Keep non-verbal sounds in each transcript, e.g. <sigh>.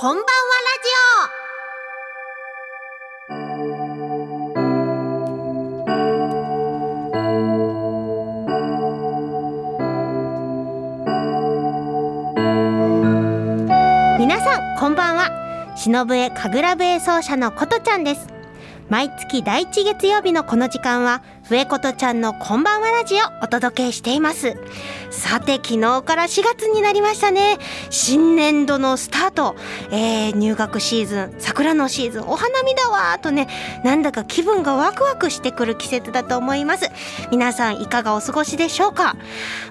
こんばんはラジオ。皆さんこんばんは。忍笛神楽笛奏者のことちゃんです。毎月第1月曜日のこの時間は笛ことちゃんのこんばんはラジオお届けしています。さて昨日から4月になりましたね。新年度のスタート、えー、入学シーズン桜のシーズンお花見だわとねなんだか気分がワクワクしてくる季節だと思います。皆さんいかがお過ごしでしょうか？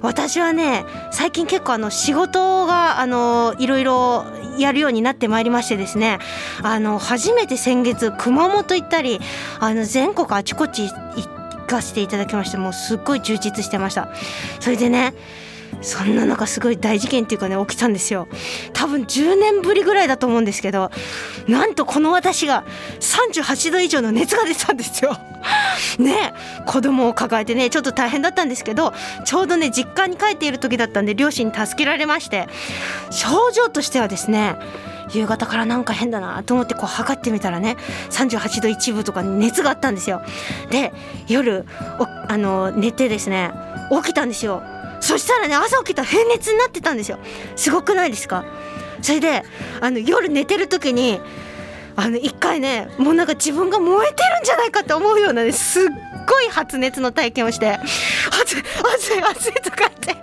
私はね最近結構あの仕事があのいろいろやるようになってまいりましてですね。あの初めて先月熊本行ったりあの全国あちこち行ってかせていただきましてもうすっごい充実してました。それでねそんな中すごい大事件っていうかね起きたんですよ。多分10年ぶりぐらいだと思うんですけどなんとこの私が38度以上の熱が出たんですよ。<laughs> ね子供を抱えてねちょっと大変だったんですけどちょうどね実家に帰っている時だったんで両親に助けられまして症状としてはですね夕方からなんか変だなと思ってこう測ってみたらね38度1分とか熱があったんですよ。で夜あの寝てですね起きたんですよ。そしたらね朝起きたら平熱になってたんですよ。すごくないですか？それであの夜寝てる時にあの一回ねもうなんか自分が燃えてるんじゃないかって思うようなねすっごい発熱の体験をして熱い熱い熱いとかって。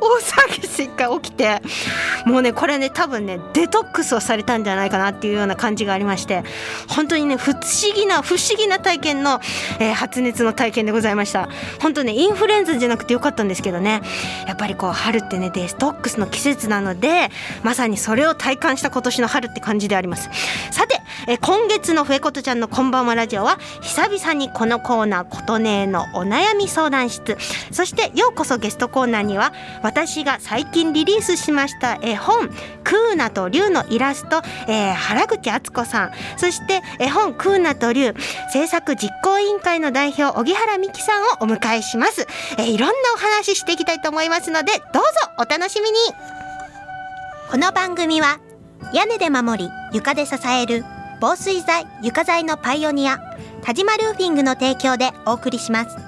大騒ぎして一回起きてもうねこれね多分ねデトックスをされたんじゃないかなっていうような感じがありまして本当にね不思議な不思議な体験の、えー、発熱の体験でございました。本当ねインフルエンザじゃなくてよかったんですけどね。やっぱりこう春ってねデストックスの季節なのでまさにそれを体感した今年の春って感じであります。さて、えー、今月の笛ことちゃんのこんばんはラジオは久々にこのコーナーことねのお悩み相談室。そしてようこそゲストコーナーには私が最近リリースしました絵本「クーナと竜」のイラスト、えー、原口敦子さん。そして絵本「クーナと竜」制作実行委員会の代表荻原美希さんをお迎えします、えー、いろんなお話ししていきたいと思いますのでどうぞお楽しみに。この番組は屋根で守り床で支える防水材床材のパイオニア田島ルーフィングの提供でお送りします。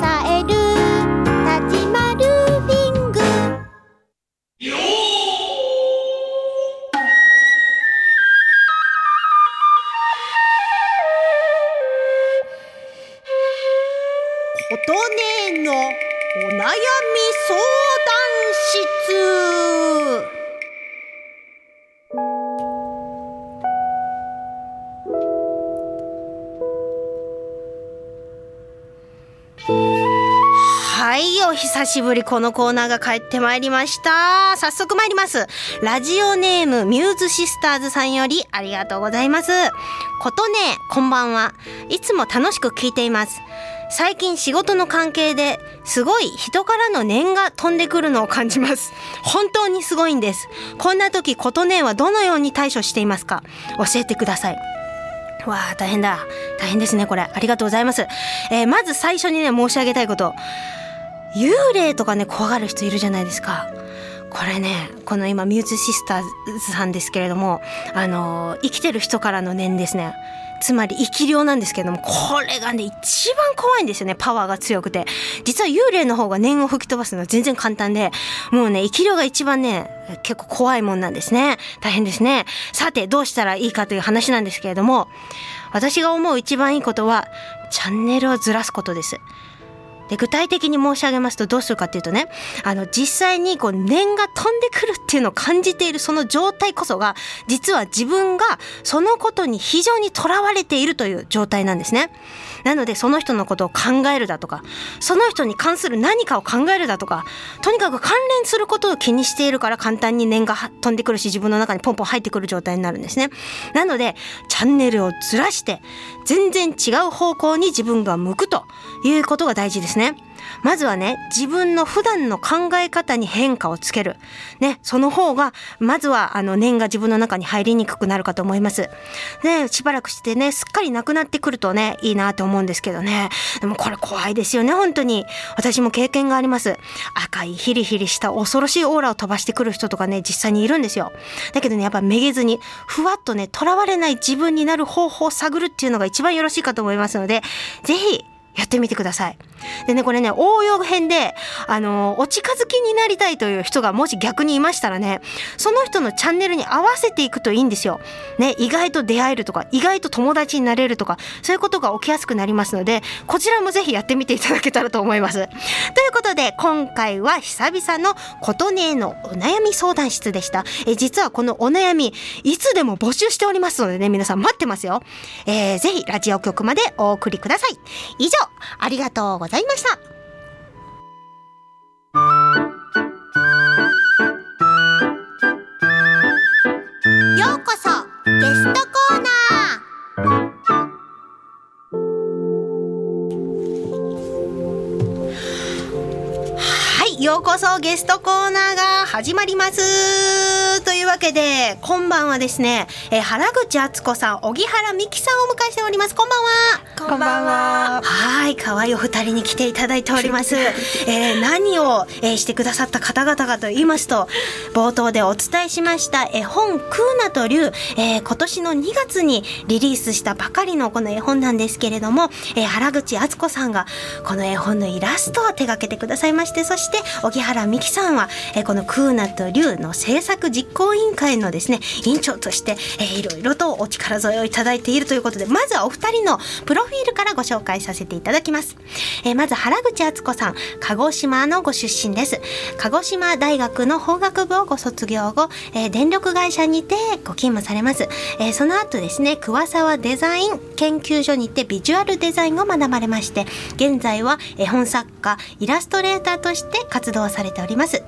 久しぶりこのコーナーが帰ってまいりました。早速参ります。ラジオネームミューズシスターズさんよりありがとうございます。ことねこんばんは。いつも楽しく聞いています。最近仕事の関係ですごい人からの念が飛んでくるのを感じます。本当にすごいんです。こんな時ことねはどのように対処していますか？教えてください。わあ大変だ。大変ですねこれ。ありがとうございます、えー、まず最初にね申し上げたいこと。幽霊とかね怖がる人いるじゃないですか。これねこの今ミューズシスターズさんですけれどもあの生きてる人からの念ですね。つまり生き量なんですけれどもこれがね一番怖いんですよね。パワーが強くて。実は幽霊の方が念を吹き飛ばすのは全然簡単でもうね生き量が一番ね結構怖いもんなんですね。大変ですね。さてどうしたらいいかという話なんですけれども私が思う一番いいことはチャンネルをずらすことです。で具体的に申し上げますとどうするかっていうとねあの実際にこう念が飛んでくるっていうのを感じているその状態こそが実は自分がそのことに非常にとらわれているという状態なんですね。なのでその人のことを考えるだとかその人に関する何かを考えるだとかとにかく関連することを気にしているから簡単に念が飛んでくるし自分の中にポンポン入ってくる状態になるんですね。なのでチャンネルをずらして全然違う方向に自分が向くということが大事ですね。まずはね、自分の普段の考え方に変化をつける。ね、その方が、まずは、あの、念が自分の中に入りにくくなるかと思います。ね、しばらくしてね、すっかりなくなってくるとね、いいなと思うんですけどね。でもこれ怖いですよね、本当に。私も経験があります。赤いヒリヒリした恐ろしいオーラを飛ばしてくる人とかね、実際にいるんですよ。だけどね、やっぱめげずに、ふわっとね、囚われない自分になる方法を探るっていうのが一番よろしいかと思いますので、ぜひ、やってみてください。でね、これね、応用編で、あの、お近づきになりたいという人がもし逆にいましたらね、その人のチャンネルに合わせていくといいんですよ。ね、意外と出会えるとか、意外と友達になれるとか、そういうことが起きやすくなりますので、こちらもぜひやってみていただけたらと思います。ということで、今回は久々の琴音のお悩み相談室でした。え、実はこのお悩み、いつでも募集しておりますのでね、皆さん待ってますよ。えー、ぜひラジオ局までお送りください。以上、ありがとうございました。ようこそゲストコーナー。はいようこそゲストコーナーが始まります。というわけで今晩はですね、えー、原口敦子さん荻原美希さんをお迎えしております。こんばんは。こんばんは。はい可愛いお二人に来ていただいております、<laughs> えー、何を、えー、してくださった方々かと言いますと冒頭でお伝えしました絵本クーナと竜、えー、今年の2月にリリースしたばかりのこの絵本なんですけれども、えー、原口敦子さんがこの絵本のイラストを手掛けてくださいましてそして荻原美希さんは、えー、このクーナと竜の制作実行委員会のですね委員長として、えー、いろいろとお力添えをいただいているということでまずはお二人のプロフィールからご紹介させていただきます、えー、まず原口敦子さん鹿児島のご出身です。鹿児島大学の法学部をご卒業後、えー、電力会社にてご勤務されます、えー、その後ですね桑沢デザイン研究所にてビジュアルデザインを学ばれまして現在は絵本作家イラストレーターとして活動されております。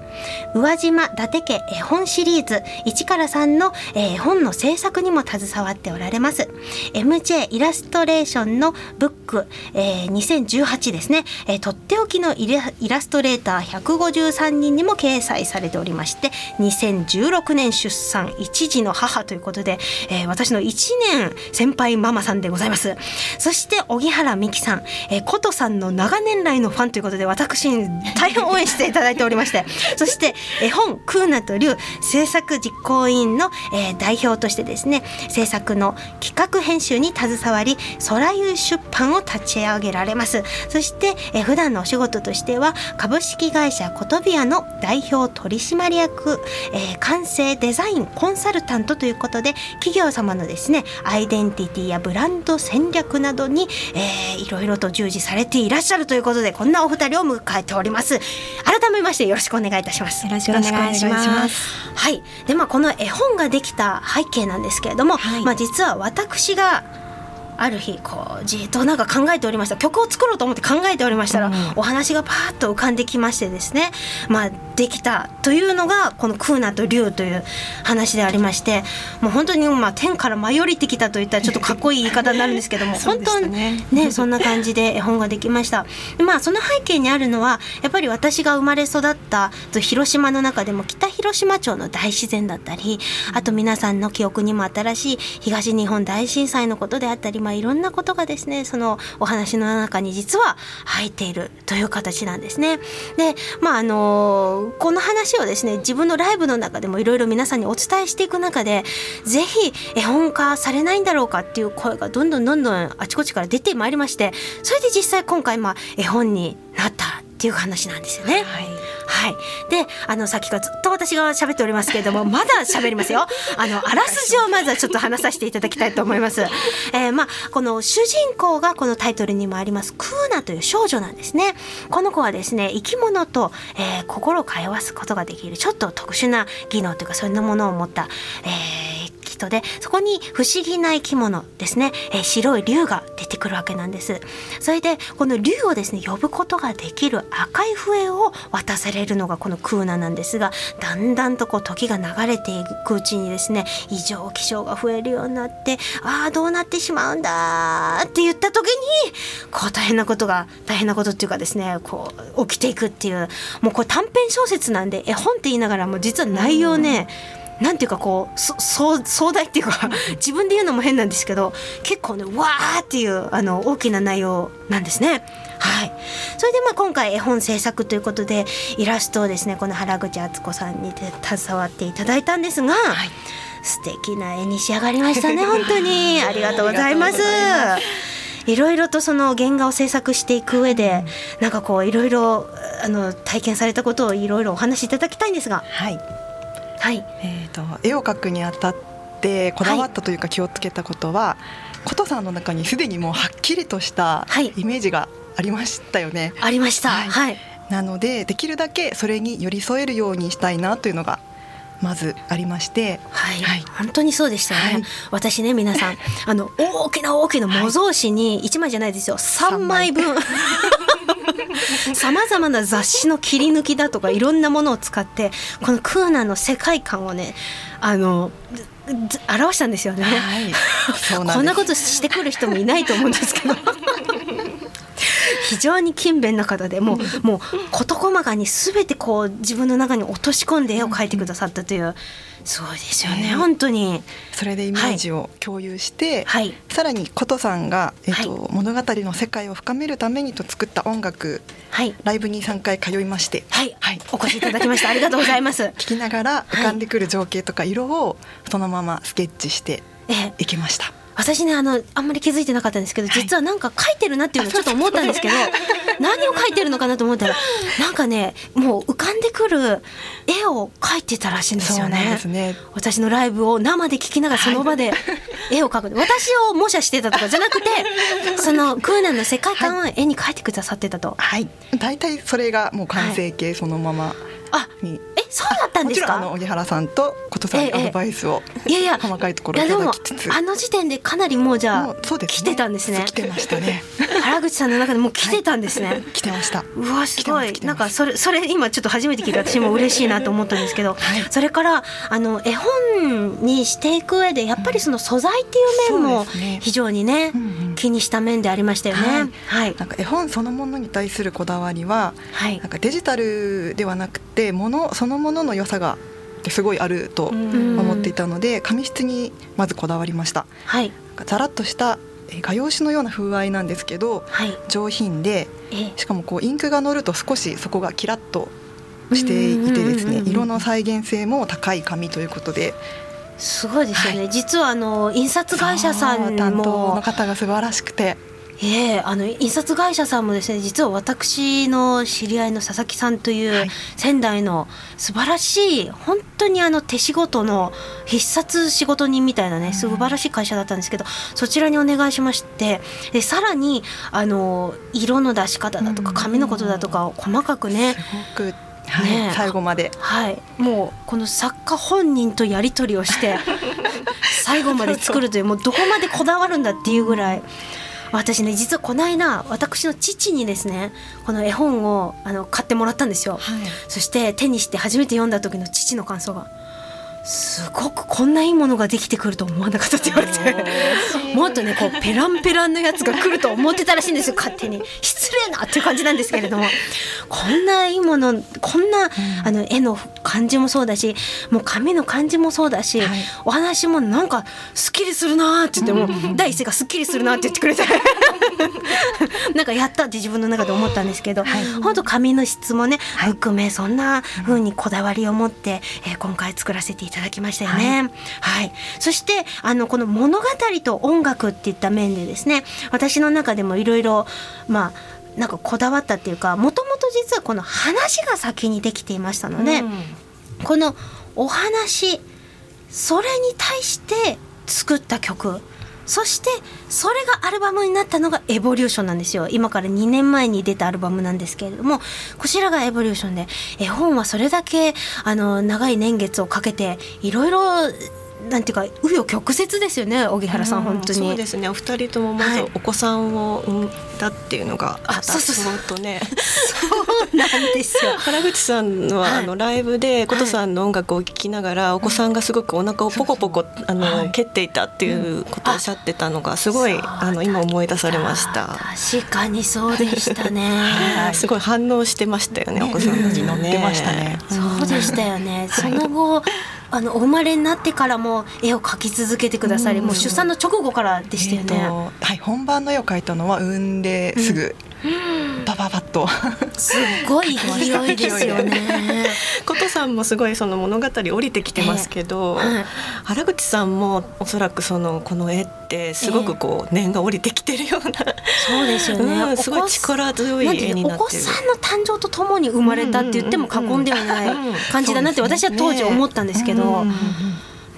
宇和島伊達家絵本シリーズ1から3の絵本の制作にも携わっておられます。MJ イラストレーションのブック、えー、2018ですね、えー、とっておきのイラストレーター153人にも掲載されておりまして2016年出産一児の母ということで、えー、私の1年先輩ママさんでございます。そして荻原美樹さん、えー、琴さんの長年来のファンということで私に大変応援していただいておりまして。<laughs> そして絵本「クーナと竜」制作実行委員の、えー、代表としてですね制作の企画編集に携わり空湯出版を立ち上げられます。そして、えー、普段のお仕事としては株式会社コトビアの代表取締役、えー、完成デザインコンサルタントということで企業様のですねアイデンティティやブランド戦略などに、えー、いろいろと従事されていらっしゃるということでこんなお二人を迎えております。改めましてよろしくお願いいたします。よろしくお願いします。はい。でまあこの絵本ができた背景なんですけれども、はい、まあ実は私がある日こうじっとなんか考えておりました。曲を作ろうと思って考えておりましたら、うん、お話がパーッと浮かんできましてですね。まあできた。というのがこの「クーナと竜」という話でありましてもう本当にまあ天から舞い降りてきたといったらちょっとかっこいい言い方になるんですけども <laughs> 本当にねねそんな感じで絵本ができました。でまあその背景にあるのはやっぱり私が生まれ育った広島の中でも北広島町の大自然だったりあと皆さんの記憶にも新しい東日本大震災のことであったりまあ、いろんなことがですねそのお話の中に実は入っているという形なんですね。でまああのこの話をですね自分のライブの中でもいろいろ皆さんにお伝えしていく中で是非絵本化されないんだろうかっていう声がどんどんどんどんあちこちから出てまいりましてそれで実際今回まあ絵本になったっていう話なんですよね。はいはい。で、あの、さっきからずっと私が喋っておりますけれども、<laughs> まだ喋りますよ。あの、あらすじをまずはちょっと話させていただきたいと思います。えー、まあ、この主人公がこのタイトルにもあります、クーナという少女なんですね。この子はですね、生き物と、えー、心を通わすことができる、ちょっと特殊な技能というか、そんなものを持った、えー、人でそこに不思議な生き物ですね、えー、白い竜が出てくるわけなんです。それでこの竜をですね呼ぶことができる赤い笛を渡されるのがこのクーナなんですがだんだんとこう時が流れていくうちにですね異常気象が増えるようになってああどうなってしまうんだって言った時にこう大変なことが大変なことっていうかですねこう起きていくっていうもうこれ短編小説なんで絵本って言いながらも実は内容ね、うん。なんていうかこうそ壮壮大っていうか <laughs> 自分で言うのも変なんですけど結構ねわーっていうあの大きな内容なんですね。はい、それでまあ今回絵本制作ということでイラストをですねこの原口敦子さんに携わっていただいたんですが、はい、素敵な絵に仕上がりましたね <laughs> 本当にありがとうございます。いろいろとその原画を制作していく上で、なんかこういろいろあの体験されたことをいろいろお話しいただきたいんですが。はいはい、えーと、絵を描くにあたってこだわったというか気をつけたことは、はい、琴さんの中にすでにもうはっきりとしたイメージがありましたよね。ありました、はい、はい、なのでできるだけそれに寄り添えるようにしたいなというのがまずありまして、はい、はい、本当にそうでしたよね。はい、私ね皆さん <laughs> あの大きな大きな模造紙に1枚じゃないですよ。3枚分。<laughs> さまざまな雑誌の切り抜きだとかいろんなものを使ってこのクーナの世界観をねあの表したんですよね、はい、こんなことしてくる人もいないと思うんですけど。<laughs> 非常に勤勉な方でもうもう <laughs> 事細かに全てこう自分の中に落とし込んで絵を描いてくださったという。そうですよね、えー、本当に。それでイメージを共有して、はい、さらに琴さんが、えーと、はい、物語の世界を深めるためにと作った音楽、はい、ライブに3回通いまして。はい、はい、お越しいただきました。ありがとうございます。<laughs> 聞きながら浮かんでくる情景とか色をそのままスケッチしていきました、えー私ねあのあんまり気づいてなかったんですけど実はなんか書いてるなっていうのをちょっと思ったんですけど、<laughs> 何を書いてるのかなと思ったらなんかねもう浮かんでくる絵を描いてたらしいんですよね。ね。私のライブを生で聞きながらその場で絵を描く、はい、私を模写してたとかじゃなくて <laughs> そのクーナンの世界観を絵に描いてくださってたと。はい、大体それがもう完成形そのままに。あそうだったんですか？あの小木原さんと琴さんにアドバイスを、ええ、いやいや細かいところいただきつつ、あの時点でかなりもうじゃあそうです、ね、<laughs> 来てたんですね。来てましたね。原口さんの中でもう来てたんですね。はい、来てました。うわすごいなんかそれそれ今ちょっと初めて聞いて私も嬉しいなと思ったんですけど、<laughs> はい、それからあの絵本にしていく上でやっぱりその素材っていう面も非常にね、うんうん、気にした面でありましたよね。はい。はい、なんか絵本そのものに対するこだわりは、はい、なんかデジタルではなくてものそのものの良さがすごいあると思っていたので紙質にまずこだわりました。はい、ザラッとした画用紙のような風合いなんですけど、はい、上品でしかもこうインクが乗ると少しそこがキラッとしていてですね色の再現性も高い紙ということで。すごいですよね、はい、実はあの印刷会社さんも。担当の方が素晴らしくて。ええあの印刷会社さんもですね実は私の知り合いの佐々木さんという仙台の素晴らしい本当にあの手仕事の必殺仕事人みたいなね素晴らしい会社だったんですけどそちらにお願いしましてでさらにあの色の出し方だとか紙のことだとかを細かくねはい、最後まで、はい、もうこの作家本人とやり取りをして <laughs> 最後まで作るというもうどこまでこだわるんだっていうぐらい。私ね実はこの間私の父にですねこの絵本をあの買ってもらったんですよ、はい、そして手にして初めて読んだ時の父の感想がすごくこんないいものができてくると思わなかったって言われて。もっとねこうペランペランのやつが来ると思ってたらしいんですよ。勝手に。失礼なっていう感じなんですけれども。<laughs> こんないいものこんな、あの絵の感じもそうだしもう紙の感じもそうだし、はい、お話もなんかすっきりするなって言っても、第一声がすっきりするなって言ってくれて。<laughs> なんかやったって自分の中で思ったんですけど、はい、本当紙の質もね含めそんな風にこだわりを持って、えー、今回作らせていただきましたよね。はい、はい、そしてあのこの物語と音楽っていった面でですね私の中でもいろいろまあなんかこだわったっていうかもともと実はこの話が先にできていましたので、うん、このお話それに対して作った曲そしてそれがアルバムになったのがエボリューションなんですよ。今から2年前に出たアルバムなんですけれどもこちらがエボリューションで絵本はそれだけあの長い年月をかけていろいろなんていうか紆余曲折ですよね荻原さん、うん、本当に。そうですね。お二人ともまずお子さんを産んだっていうのが、はい、あそうそうそう。とね。<laughs> そうなんですよ。<laughs> 原口さんは、はい、あのライブで琴さんの音楽を聴きながら、お子さんがすごくお腹をポコポコあの、はい、蹴っていたっていうことをおっしゃってたのがすごいあの今思い出されました。確かにそうでしたね。<laughs> すごい反応してましたよねお子さんたち乗ってましたね。そうでしたよね。その後あのお生まれになってからも絵を描き続けてくださり、もう出産の直後からでしたよね。えー、はい、本番の絵を描いたのは産んですぐ、バババッと。すごい勢いですよね。<laughs> 琴さんもすごいその物語降りてきてますけど、えーはい、原口さんもおそらくそのこの絵ってすごくこう念が降りてきてるような、そうですよね、うん、すごい力強い絵になってる。お子さんの誕生とともに生まれたって言っても過言ではない感じだなって私は当時思ったんですけど。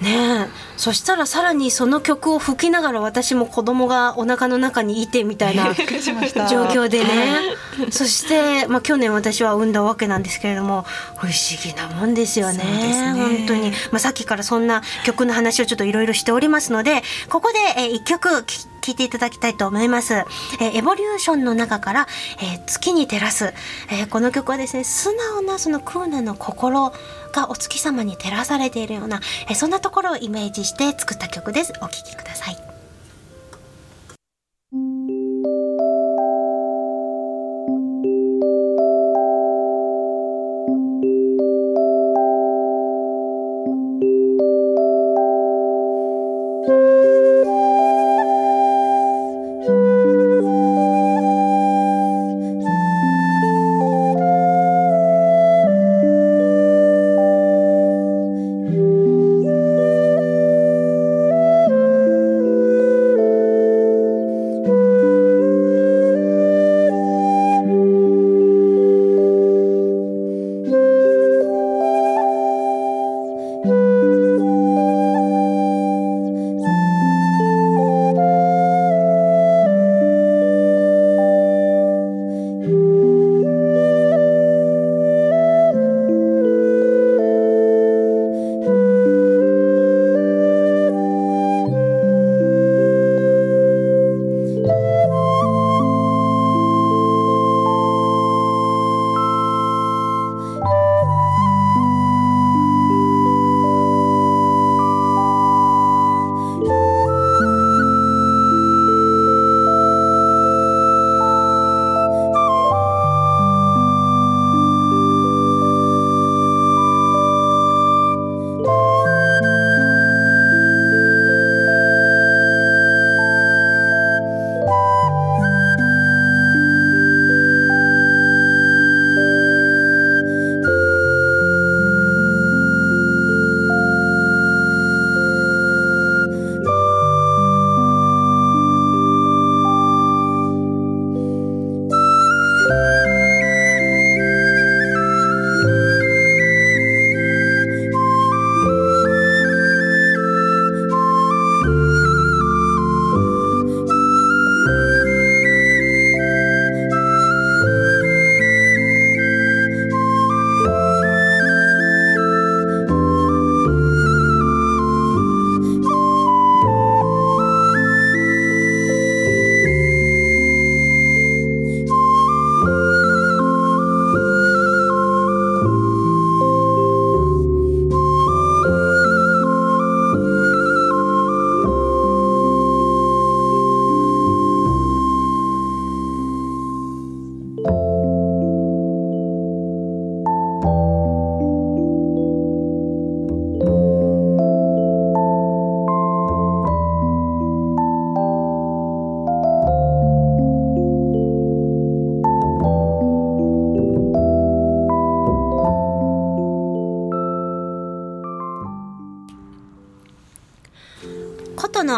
ねそしたらさらにその曲を吹きながら私も子供がお腹の中にいてみたいな <laughs> 状況でね。そして、まあ、去年私は産んだわけなんですけれども不思議なもんですよね。ね。本当に、まあ、さっきからそんな曲の話をちょっといろいろしておりますのでここで、えー、1曲聴いていただきたいと思います。えー、エボリューションの中から、えー、月に照らす、えー、この曲はですね素直なそのクーナの心がお月様に照らされているような、えそんなところをイメージして作った曲です。お聴きください。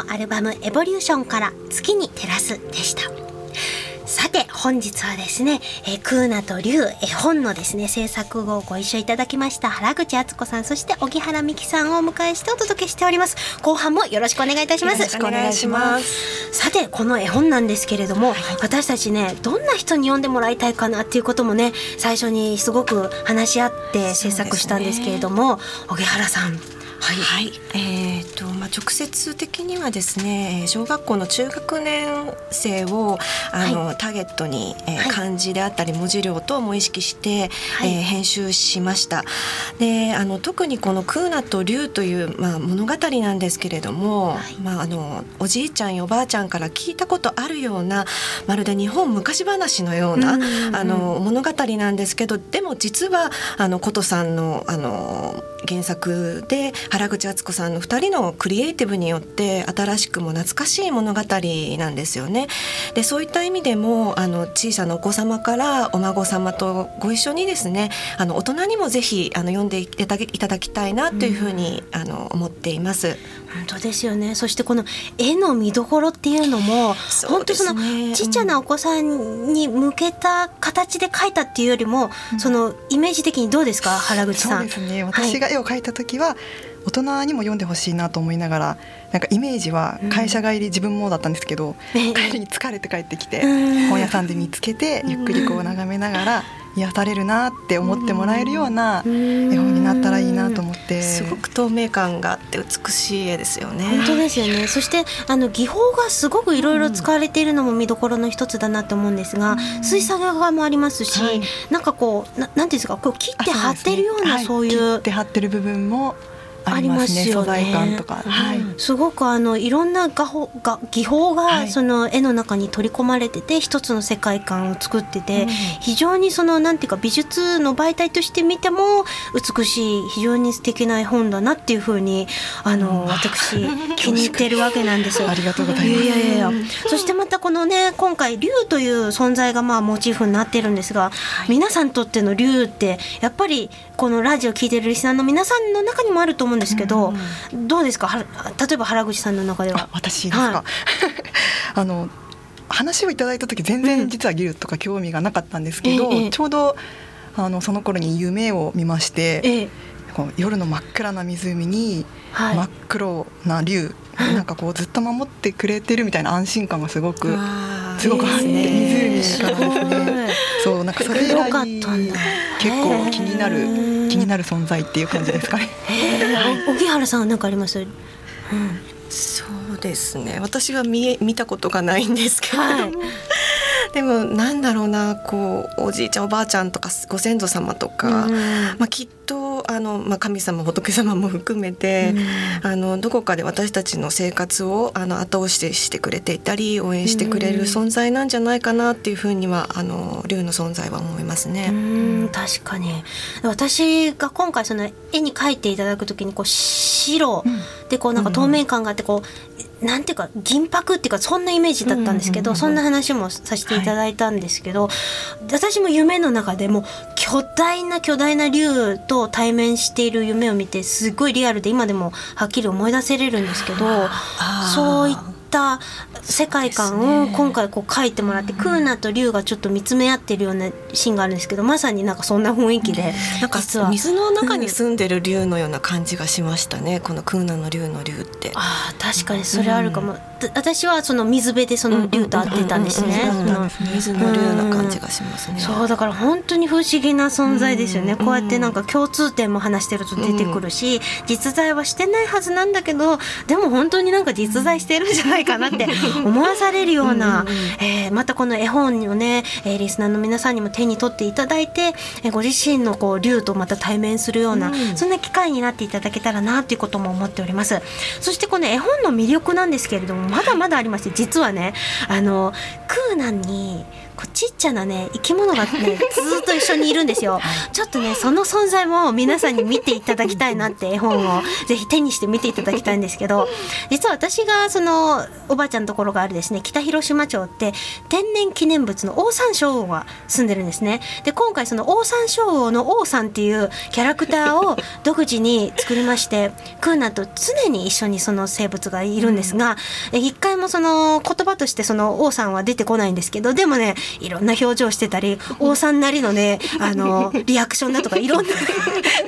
アルバム「エボリューション」から「月に照らす」でした。さて本日はですね、えー、クーナと竜絵本のですね制作をご一緒いただきました原口敦子さんそして荻原美希さんをお迎えしてお届けしております。後半もよろしくお願いいたします。よろしくお願いします。さてこの絵本なんですけれども、はい、私たちねどんな人に読んでもらいたいかなっていうこともね最初にすごく話し合って制作したんですけれども、荻、原さんはい、はい、えーとまあ、直接的にはですね小学校の中学年生をあの、はい、ターゲットに、えー、漢字であったり文字量等も意識して、はい、えー、編集しました。であの特にこの「クーナと竜」という、まあ、物語なんですけれども、はい、まあ、あのおじいちゃんやおばあちゃんから聞いたことあるようなまるで日本昔話のような、あの物語なんですけどでも実はあの琴さんのあの原作で原口敦子さんの2人のクリエイティブによって新しくも懐かしい物語なんですよね。でそういった意味でもあの小さなお子様からお孫様とご一緒にですねあの大人にもぜひあの読んでいただきたいなというふうに、うん、あの思っています。本当ですよね。そしてこの絵の見どころっていうのも、ね、本当そのちっちゃなお子さんに向けた形で描いたっていうよりも、うん、そのイメージ的にどうですか？原口さん。そうですね。私が絵を描いた時は、はい。大人にも読んでほしいなと思いながらなんかイメージは会社帰り、自分もだったんですけど、帰りに疲れて帰ってきて、本屋さんで見つけてゆっくりこう眺めながら癒されるなって思ってもらえるような絵本になったらいいなと思って。すごく透明感があって美しい絵ですよね。本当ですよね。そしてあの技法がすごくいろいろ使われているのも見どころの一つだなと思うんですが、水彩画もありますし、はい、なんかこうななんていうんですかこう切って貼ってるようなそういう、切って貼ってる部分もありますね素材感とか、はい、すごくあのいろんな画法が技法がその絵の中に取り込まれてて一つの世界観を作ってて、非常にそのなんていうか美術の媒体として見ても美しい非常に素敵な絵本だなっていうふうにあの、私気に入ってるわけなんですよ。ありがとうございます。いやいやいやそしてまたこのね今回竜という存在がまあモチーフになってるんですが、皆さんにとっての竜ってやっぱりこのラジオ聞いてるリスナーの皆さんの中にもあると思うんですけど、うん、どうですか？例えば原口さんの中では。私ですか、はい、<laughs> あの話をいただいた時全然実はギルとか興味がなかったんですけど、うん、ちょうどあのその頃に夢を見まして、ええ、こう夜の真っ暗な湖に真っ黒な竜、はい、なんかこうずっと守ってくれてるみたいな安心感がすごくすごくあって、湖からですね <laughs> そうなんかそれ以来結構気になる。気になる存在っていう感じですかね。荻原さん何かあります？うん、そうですね。私は見見たことがないんですけれども、はい、でもなんだろうなこうおじいちゃんおばあちゃんとかご先祖様とか、うん、まあきっとあの、まあ、神様仏様も <laughs> 含めて、うん、あのどこかで私たちの生活をあの後押ししてくれていたり応援してくれる存在なんじゃないかなっていうふうにはあの竜の存在は思いますね。うん。確かに。私が今回その絵に描いていただく時にこう白でこうなんか透明感があってこうなんていうか銀箔っていうかそんなイメージだったんですけど、そんな話もさせていただいたんですけど、はい、私も夢の中でも巨大な巨大な竜と対面している夢を見てすごいリアルで今でもはっきり思い出せれるんですけどそういった世界観を今回こう書いてもらって、クーナと竜がちょっと見つめ合ってるようなシーンがあるんですけどまさになんかそんな雰囲気で、なんか水の中に住んでる竜のような感じがしましたね、このクーナの竜の竜って。あ確かにそれあるかも、私はその水辺でその竜と会ってたんですね。水の竜な感じがしますね。そうだから本当に不思議な存在ですよね。こうやってなんか共通点も話してると出てくるし、実在はしてないはずなんだけど、でも本当になんか実在してるんじゃないかなって <laughs> 思わされるような、えー、またこの絵本をね、えー、リスナーの皆さんにも手に取っていただいて、えー、ご自身のこう竜とまた対面するような、そんな機会になっていただけたらなということも思っております。そしてこの絵本の魅力なんですけれどもまだまだありまして実はねあのクーナンにこうちっちゃなね生き物がね <laughs> ずっと一緒にいるんですよ、ちょっとねその存在も皆さんに見ていただきたいなって <laughs> 絵本をぜひ手にして見ていただきたいんですけど実は私がそのおばあちゃんのところがあるですね北広島町って天然記念物のオオサンショウウオが住んでるんですね。で今回そのオオサンショウウオのオオさんっていうキャラクターを <laughs> 独自に作りましてクーナと常に一緒にその生物がいるんですが、うん、一回もその言葉としてその王さんは出てこないんですけどでもねいろんな表情してたり王さんなりのねあのリアクションだとかいろんな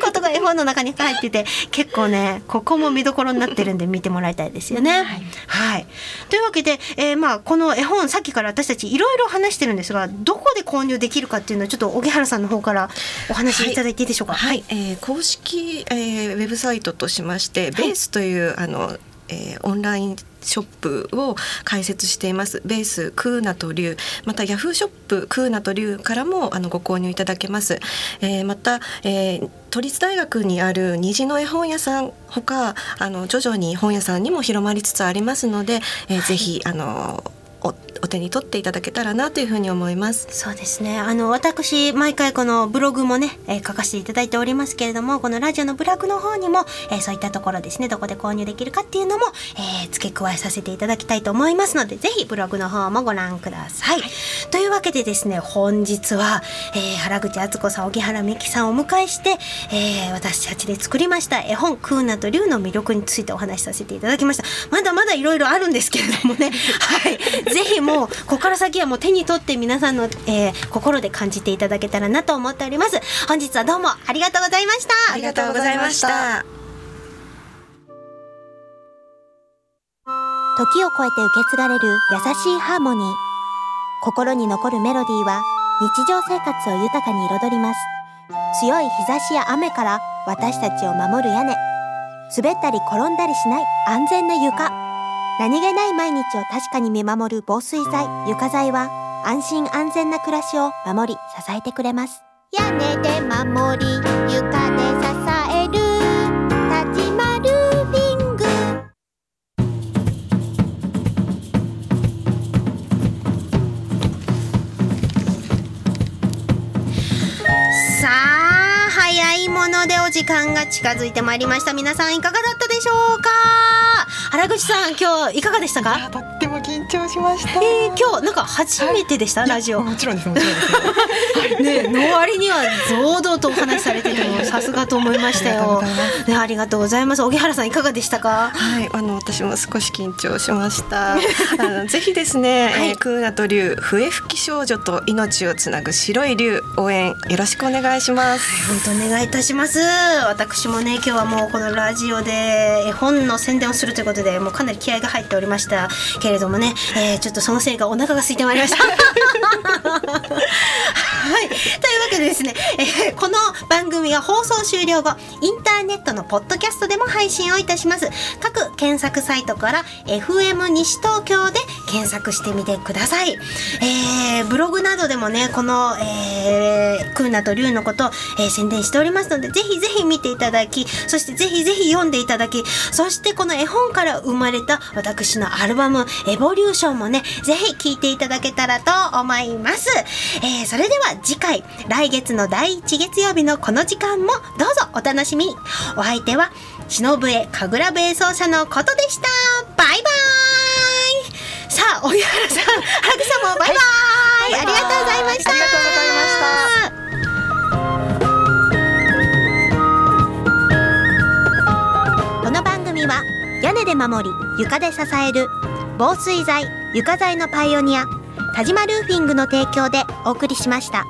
ことが絵本の中に入ってて結構ねここも見どころになってるんで見てもらいたいですよね。はい、はい、というわけで、えー、まあこの絵本さっきから私たちいろいろ話してるんですがどこで購入できるかっていうのはちょっと荻原さんの方からお話しい。ただいていいでしょうか？はい、はい、えー、公式、えー、ウェブサイトとしましてベースという、あのえー、オンラインショップを開設しています。ベースクーナとリュウ。またヤフーショップクーナとリュウからもあのご購入いただけます、えー、また、えー、都立大学にある虹の絵本屋さんほかあの徐々に本屋さんにも広まりつつありますので、えー、ぜひあのおお手に取っていただけたらなというふうに思います。そうですね。あの私毎回このブログもね、えー、書かせていただいておりますけれどもこのラジオのブログの方にも、えー、そういったところですねどこで購入できるかっていうのも、えー、付け加えさせていただきたいと思いますのでぜひブログの方もご覧ください、はい、というわけでですね本日は、えー、原口敦子さん荻原美樹さんをお迎えして、えー、私たちで作りました絵本「クーナと竜」の魅力についてお話しさせていただきました。まだまだいろいろあるんですけれどもね。<laughs> はいぜひもうここから先はもう手に取って皆さんの、えー、心で感じていただけたらなと思っております。本日はどうもありがとうございました。ありがとうございました。時を超えて受け継がれる優しいハーモニー。心に残るメロディーは日常生活を豊かに彩ります。強い日差しや雨から私たちを守る屋根。滑ったり転んだりしない安全な床何気ない毎日を確かに見守る防水剤床材は安心安全な暮らしを守り支えてくれます。屋根で守り床で支える立ちまルーフィング。さあ早いものでお時間が近づいてまいりました。皆さんいかがだったでしょうか？原口さん今日いかがでしたか？とっしました、えー、今日なんか初めてでした、ラジオ。もちろんですもちろんです。ねの割には堂々とお話しされてても <laughs> さすがと思いましたよ。ねありがとうございます。荻原さんいかがでしたか？はいあの私も少し緊張しました。<laughs> あのぜひですね、はい、えー、クーナと竜笛吹き少女と命をつなぐ白い竜応援よろしくお願いします、はい、本当お願いいたします。私もね今日はもうこのラジオで絵本の宣伝をするということでもうかなり気合が入っておりましたけれどもね、えー、ちょっとそのせいかお腹が空いてまいりました。はい、というわけでですね、えー、この番組は放送終了後インターネットのポッドキャストでも配信をいたします各検索サイトから FM 西東京で検索してみてください、えー、ブログなどでもねこの、えー、クーナとリュウのことを、えー、宣伝しておりますのでぜひぜひ見ていただきそしてぜひぜひ読んでいただきそしてこの絵本から生まれた私のアルバム「エボリューション」もねぜひ聴いていただけたらと思います、えー、それでは次回来月の第1月曜日のこの時間もどうぞお楽しみお相手は忍笛神楽部演奏者のことでした。バイバーイ。さあ荻原さん原口さんもバイバイ、はい、ありがとうございましたありがとうございました。この番組は屋根で守り床で支える防水材床材のパイオニア田島ルーフィングの提供でお送りしました。